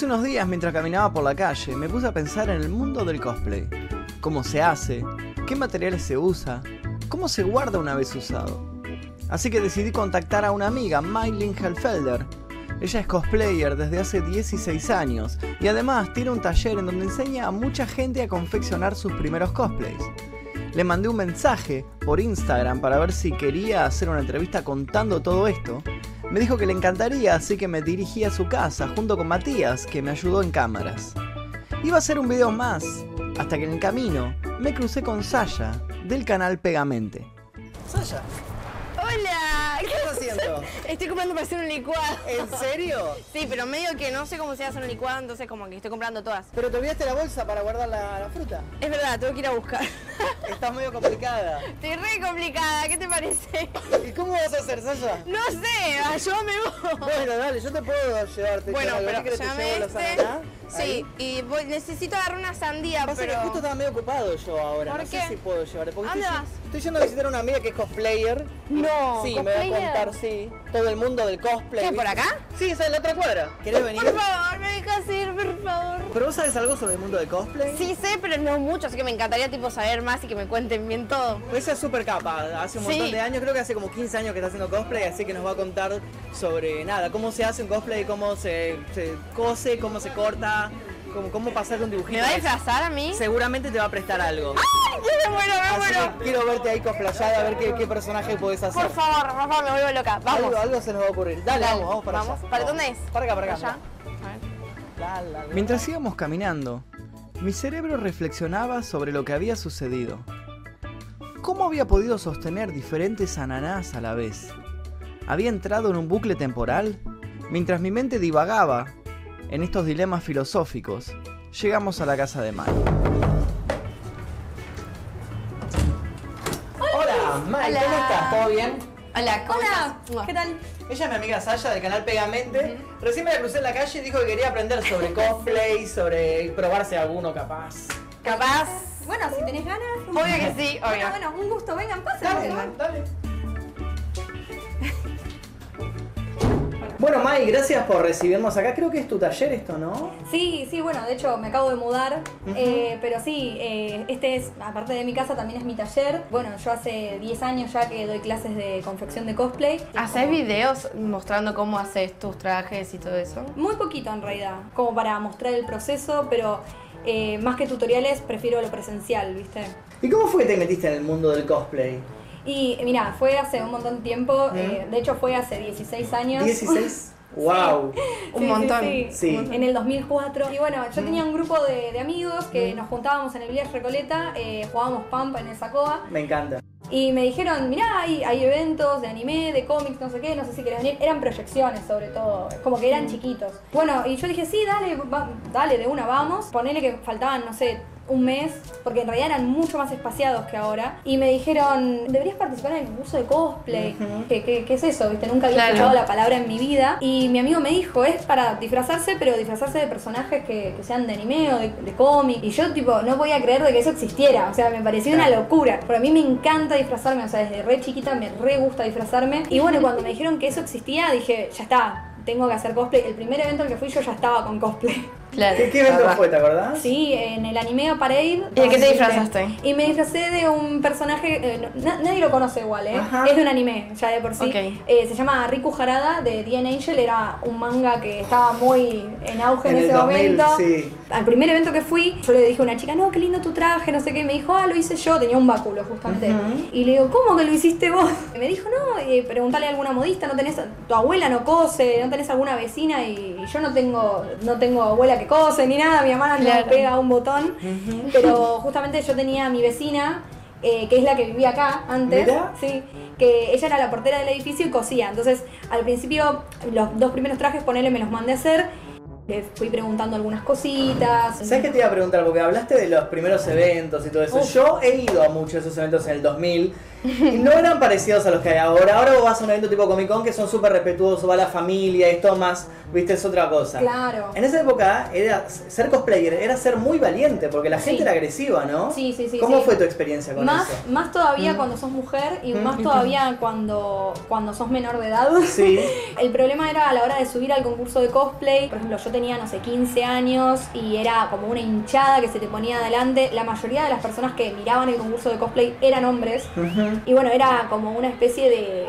Hace unos días mientras caminaba por la calle me puse a pensar en el mundo del cosplay. Cómo se hace, qué materiales se usa, cómo se guarda una vez usado. Así que decidí contactar a una amiga, Maylin Helfelder. Ella es cosplayer desde hace 16 años y además tiene un taller en donde enseña a mucha gente a confeccionar sus primeros cosplays. Le mandé un mensaje por Instagram para ver si quería hacer una entrevista contando todo esto me dijo que le encantaría, así que me dirigí a su casa junto con Matías, que me ayudó en cámaras. Iba a hacer un video más, hasta que en el camino me crucé con Sasha, del canal Pegamente. Sasha, Hola, ¿qué estás haciendo? Estoy comprando para hacer un licuado. ¿En serio? Sí, pero medio que no sé cómo se hace un licuado, entonces como que estoy comprando todas. ¿Pero te olvidaste la bolsa para guardar la, la fruta? Es verdad, tengo que ir a buscar. Estás medio complicada. Estoy re complicada, ¿qué te parece? ¿Y cómo vas a hacer, Sasha? No sé, ayúdame vos. Bueno, dale, yo te puedo llevarte. Bueno, pero ¿Querés que te la este. Sí, y voy- necesito agarrar una sandía, Pasa que pero... justo estaba medio ocupado yo ahora. ¿Por no sé qué? si puedo llevarte. Porque ¿A dónde estoy, vas? estoy yendo a visitar a una amiga que es cosplayer. No, Sí, me va a contar, sí. Todo el mundo del cosplay. ¿Qué, por acá? Sí, esa es la otra cuadra. ¿Querés venir? Por favor, me dejas ir, por. ¿Pero vos sabes algo sobre el mundo del cosplay? Sí sé, pero no mucho, así que me encantaría tipo saber más y que me cuenten bien todo. Pues ella es súper capa, hace un Sí. montón de años, creo que hace como 15 años que está haciendo cosplay, así que nos va a contar sobre nada, cómo se hace un cosplay, cómo se, se cose, cómo se corta, cómo, cómo pasar un dibujito. ¿Me va a disfrazar a mí? Seguramente te va a prestar algo. ¡Ay, me muero, me muero! quiero verte ahí cosplayada, a ver qué, qué personaje podés hacer. Por favor, por favor, me vuelvo loca. Vamos. Algo, algo se nos va a ocurrir. Dale, Dale, vamos, vamos para vamos. allá. ¿Para Vamos. dónde es? Para acá, para acá. Allá. Mientras íbamos caminando, mi cerebro reflexionaba sobre lo que había sucedido. ¿Cómo había podido sostener diferentes ananás a la vez? ¿Había entrado en un bucle temporal? Mientras mi mente divagaba en estos dilemas filosóficos, llegamos a la casa de Mai. Hola, Mai, ¿cómo estás? ¿Todo bien? Hola, ¿cómo Hola, estás? ¿qué tal? Ella es mi amiga Sasha del canal Pegamente. Recién me la crucé en la calle y dijo que quería aprender sobre cosplay, sobre probarse alguno capaz. Capaz. Bueno, si tenés ganas. Obvio que sí, Bueno, obvio. bueno, un gusto, vengan, pasen. Dale, dale. Bueno, Mai, gracias por recibirnos acá. Creo que es tu taller esto, ¿no? Sí, sí, bueno, de hecho me acabo de mudar, eh, pero sí, eh, este es, aparte de mi casa, también es mi taller. Bueno, yo hace 10 años ya que doy clases de confección de cosplay. ¿Haces videos mostrando cómo haces tus trajes y todo eso? Muy poquito en realidad, como para mostrar el proceso, pero eh, más que tutoriales prefiero lo presencial, ¿viste? ¿Y cómo fue que te metiste en el mundo del cosplay? Y mira, fue hace un montón de tiempo, eh, de hecho fue hace 16 años. ¿16? ¡Wow! Un Sí, montón. Sí, Sí. En el 2004. Y bueno, yo tenía un grupo de, de amigos que nos juntábamos en el Village Recoleta, eh, jugábamos Pampa en el Sacoa. Me encanta. Y me dijeron, mirá, hay, hay eventos de anime, de cómics, no sé qué, no sé si querés venir. Eran proyecciones sobre todo, como que eran chiquitos. Bueno, y yo dije, sí, dale, va- dale, de una vamos. Ponele que faltaban, no sé, un mes, porque en realidad eran mucho más espaciados que ahora. Y me dijeron, deberías participar en el concurso de cosplay. ¿Qué, qué, qué es eso? ¿Viste? Nunca había Claro. escuchado la palabra en mi vida. Y mi amigo me dijo, es para disfrazarse, pero disfrazarse de personajes que, que sean de anime o de, de cómic. Y yo, tipo, no podía creer de que eso existiera. O sea, me pareció una locura. Pero a mí me encanta disfrazarme, o sea, desde re chiquita me re gusta disfrazarme. Y bueno, cuando me dijeron que eso existía, dije, ya está. Tengo que hacer cosplay. El primer evento al que fui yo ya estaba con cosplay. Claro. ¿Qué, qué evento Verdad. fue, te acordás? Sí, en el Anime Parade. ¿Y de qué te disfrazaste? Y me disfracé de un personaje, eh, na- nadie lo conoce igual, ¿eh? Ajá. Es de un anime, ya de por sí. Eh, se llama Riku Harada de The Angel, era un manga que estaba muy en auge en, ese 2000, momento. sí. Al primer evento que fui, yo le dije a una chica, no, qué lindo tu traje, no sé qué. Me dijo, ah, lo hice yo, tenía un báculo justamente. Y le digo, ¿cómo que lo hiciste vos? Y me dijo, no, eh, preguntale a alguna modista, no tenés, tu abuela no cose, no tenés alguna vecina y, y yo no tengo, no tengo abuela que cose ni nada, mi Claro. no pega un botón. Pero justamente yo tenía a mi vecina, eh, que es la que vivía acá antes, sí, que ella era la portera del edificio y cosía. Entonces, al principio, los dos primeros trajes, ponele, me los mandé a hacer. Le fui preguntando algunas cositas. ¿Sabes qué te iba a preguntar? Porque hablaste de los primeros eventos y todo eso. Uf. Yo he ido a muchos de esos eventos en el 2000 y no eran parecidos a los que hay ahora. Ahora vos vas a un evento tipo Comic Con que son súper respetuosos, va la familia, esto más, viste, es otra cosa. Claro. En esa época, era, ser cosplayer era ser muy valiente porque la gente Sí. era agresiva, ¿no? Sí, sí, sí, ¿Cómo sí. fue tu experiencia con Más, eso? más todavía Mm. cuando sos mujer y Mm. más todavía cuando, cuando sos menor de edad. Sí. El problema era a la hora de subir al concurso de cosplay. Por ejemplo, yo tenía, no sé, 15 años y era como una hinchada que se te ponía adelante. La mayoría de las personas que miraban el concurso de cosplay eran hombres. Y bueno, era como una especie de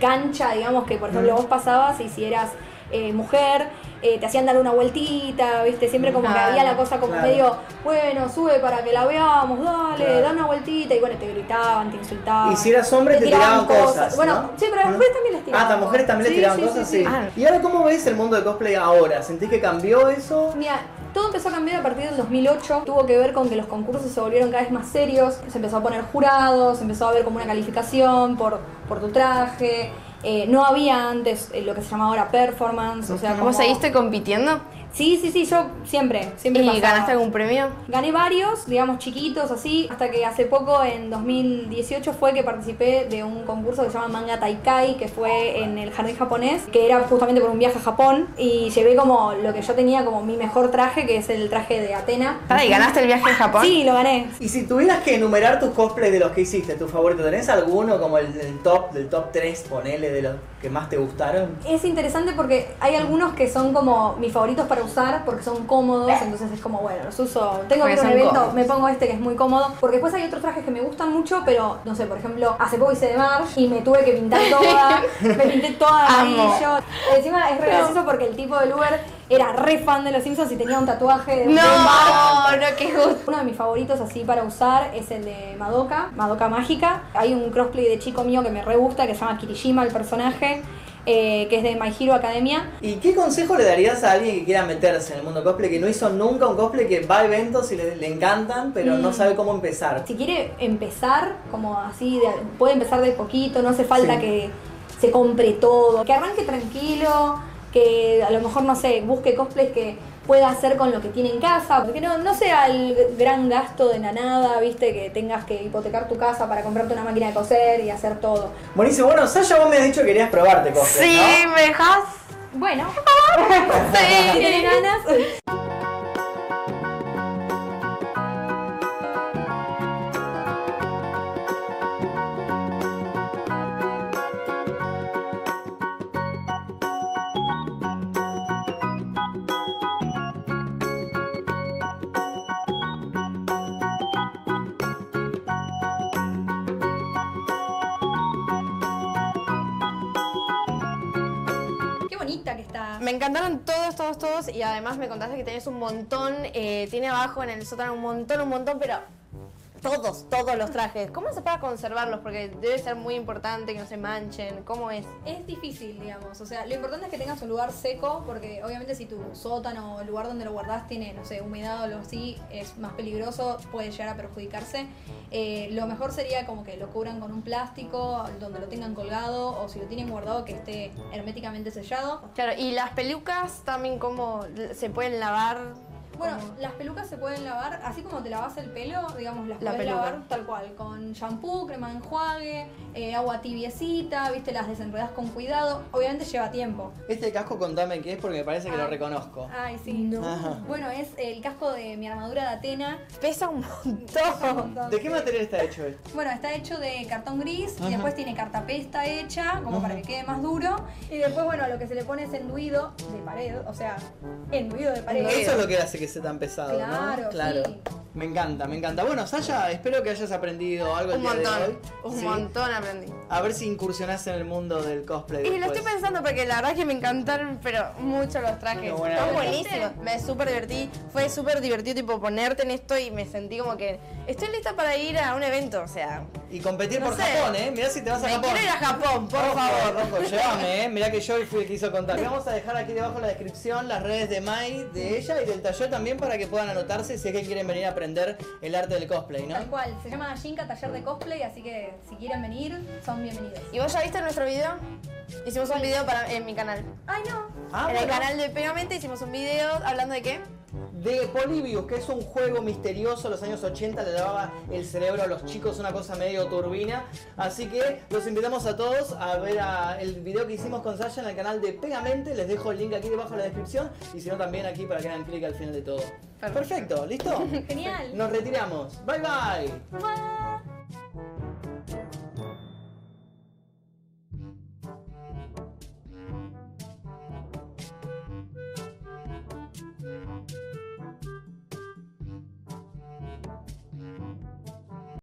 cancha, digamos, que por ejemplo vos pasabas y si eras eh, mujer, eh, te hacían dar una vueltita, ¿viste? Siempre como que había la cosa como claro. medio, bueno, sube para que la veamos, dale, Claro. da una vueltita. Y bueno, te gritaban, te insultaban. Y si eras hombre te tiraban cosas. Bueno, ¿no? sí, pero a las mujeres también les tiraban. Ah, a las mujeres también les Sí, tiraban sí, cosas, sí, sí. sí. Ah. ¿Y ahora cómo ves el mundo de cosplay ahora? ¿Sentís que cambió eso? Mira, todo empezó a cambiar a partir del 2008. Tuvo que ver con que los concursos se volvieron cada vez más serios. Se empezó a poner jurados, se empezó a ver como una calificación por, por tu traje. Eh, no había antes eh, lo que se llama ahora performance. O sea, ¿Cómo como- seguiste compitiendo? Sí, sí, sí, yo siempre, siempre ¿Y pasaba. ganaste algún premio? Gané varios, digamos chiquitos, así, hasta que hace poco, en 2018, fue que participé de un concurso que se llama Manga Taikai, que fue en el jardín japonés, que era justamente por un viaje a Japón, y llevé como lo que yo tenía como mi mejor traje, que es el traje de Atena. ¿Y ganaste el viaje a Japón? Sí, lo gané. Y si tuvieras que enumerar tus cosplays de los que hiciste, tu favorito, ¿tenés alguno como el, el top, del top 3, ponele, de los que más te gustaron? Es interesante porque hay algunos que son como mis favoritos para usar porque son cómodos, entonces es como, bueno, los uso. Tengo que ir a un evento, cómodos. me pongo este que es muy cómodo. Porque después hay otros trajes que me gustan mucho, pero no sé, por ejemplo, hace poco hice de March y me tuve que pintar toda, me pinté toda de amarillo. Encima es re gracioso porque el tipo del Uber era re fan de los Simpsons y tenía un tatuaje de, de March. No, no, qué gusto. Uno de mis favoritos así para usar es el de Madoka, Madoka Mágica. Hay un crossplay de chico mío que me re gusta, que se llama Kirishima, el personaje, eh, que es de My Hero Academia. ¿Y qué consejo le darías a alguien que quiera meterse en el mundo cosplay, que no hizo nunca un cosplay, que va a eventos y le, le encantan, pero no Mm. sabe cómo empezar? Si quiere empezar, como así, de- puede empezar de poquito, no hace falta Sí. que se compre todo, que arranque tranquilo, que a lo mejor, no sé, busque cosplays que pueda hacer con lo que tiene en casa, que no, no sea el gran gasto de la nada, viste, que tengas que hipotecar tu casa para comprarte una máquina de coser y hacer todo. Buenísimo, bueno, Sasha, vos me has dicho que querías probarte cosplay, Sí, ¿no? ¿me dejas? Bueno, Sí. ganas. Me encantaron todos, todos, todos. Y además me contaste que tenés un montón. eh, tiene abajo en el sótano un montón, un montón, pero todos, todos los trajes. ¿Cómo se para conservarlos? Porque debe ser muy importante que no se manchen. ¿Cómo es? Es difícil, digamos. O sea, lo importante es que tengas un lugar seco, porque obviamente si tu sótano o el lugar donde lo guardás tiene, no sé, humedad o algo así, es más peligroso, puede llegar a perjudicarse. Eh, lo mejor sería como que lo cubran con un plástico, donde lo tengan colgado, o si lo tienen guardado, que esté herméticamente sellado. Claro, y las pelucas también, ¿cómo se pueden lavar? Bueno, ¿Cómo? las pelucas se pueden lavar, así como te lavas el pelo, digamos, las La puedes peluca. lavar tal cual, con shampoo, crema de enjuague, eh, agua tibiecita, viste, las desenredas con cuidado. Obviamente lleva tiempo. Este casco contame qué es porque me parece que lo reconozco. Ay, sí. Ajá. Bueno, es el casco de mi armadura de Atena. Pesa un montón. ¿De qué material está hecho esto? Bueno, está hecho de cartón gris Ajá. y después tiene cartapesta hecha, como Ajá. para que quede más duro. Y después, bueno, lo que se le pone es enduido de pared, o sea, enduido de pared. Eso es lo que hace que sea tan pesado, Claro, ¿no? Claro. sí. Me encanta, me encanta. Bueno, Saya, espero que hayas aprendido algo el Un día de hoy. montón, un Sí. montón aprendí. A ver si incursionás en el mundo del cosplay. Y lo estoy pensando porque la verdad es que me encantaron, pero mucho los trajes. Están buenísimos. Me súper divertí. Fue súper divertido tipo ponerte en esto y me sentí como que estoy lista para ir a un evento. O sea, Y competir No por sé. Japón, ¿eh? Mirá si te vas a me Japón. quiero ir a Japón, por Ojo, favor. Ojo, llévame, ¿eh? Mirá que yo fui el que hizo contar. Vamos a dejar aquí debajo en la descripción las redes de Mai, de ella y del taller también para que puedan anotarse si es que quieren venir a aprender el arte del cosplay, ¿no? Tal cual, se llama Shinka Taller de Cosplay, así que si quieren venir, son bienvenidos. ¿Y vos ya viste nuestro video? Hicimos un video para, en mi canal. Ay, no. Ah, en el canal de Pegamente hicimos un video hablando de qué? De Polybius, que es un juego misterioso, los años 80 le lavaba el cerebro a los chicos, una cosa medio turbina. Así que los invitamos a todos a ver a- el video que hicimos con Sasha en el canal de Pegamente. Les dejo el link aquí debajo en la descripción y si no también aquí para que hagan clic al final de todo. Perfecto. ¿listo? Genial. Nos retiramos. Bye bye. Mua.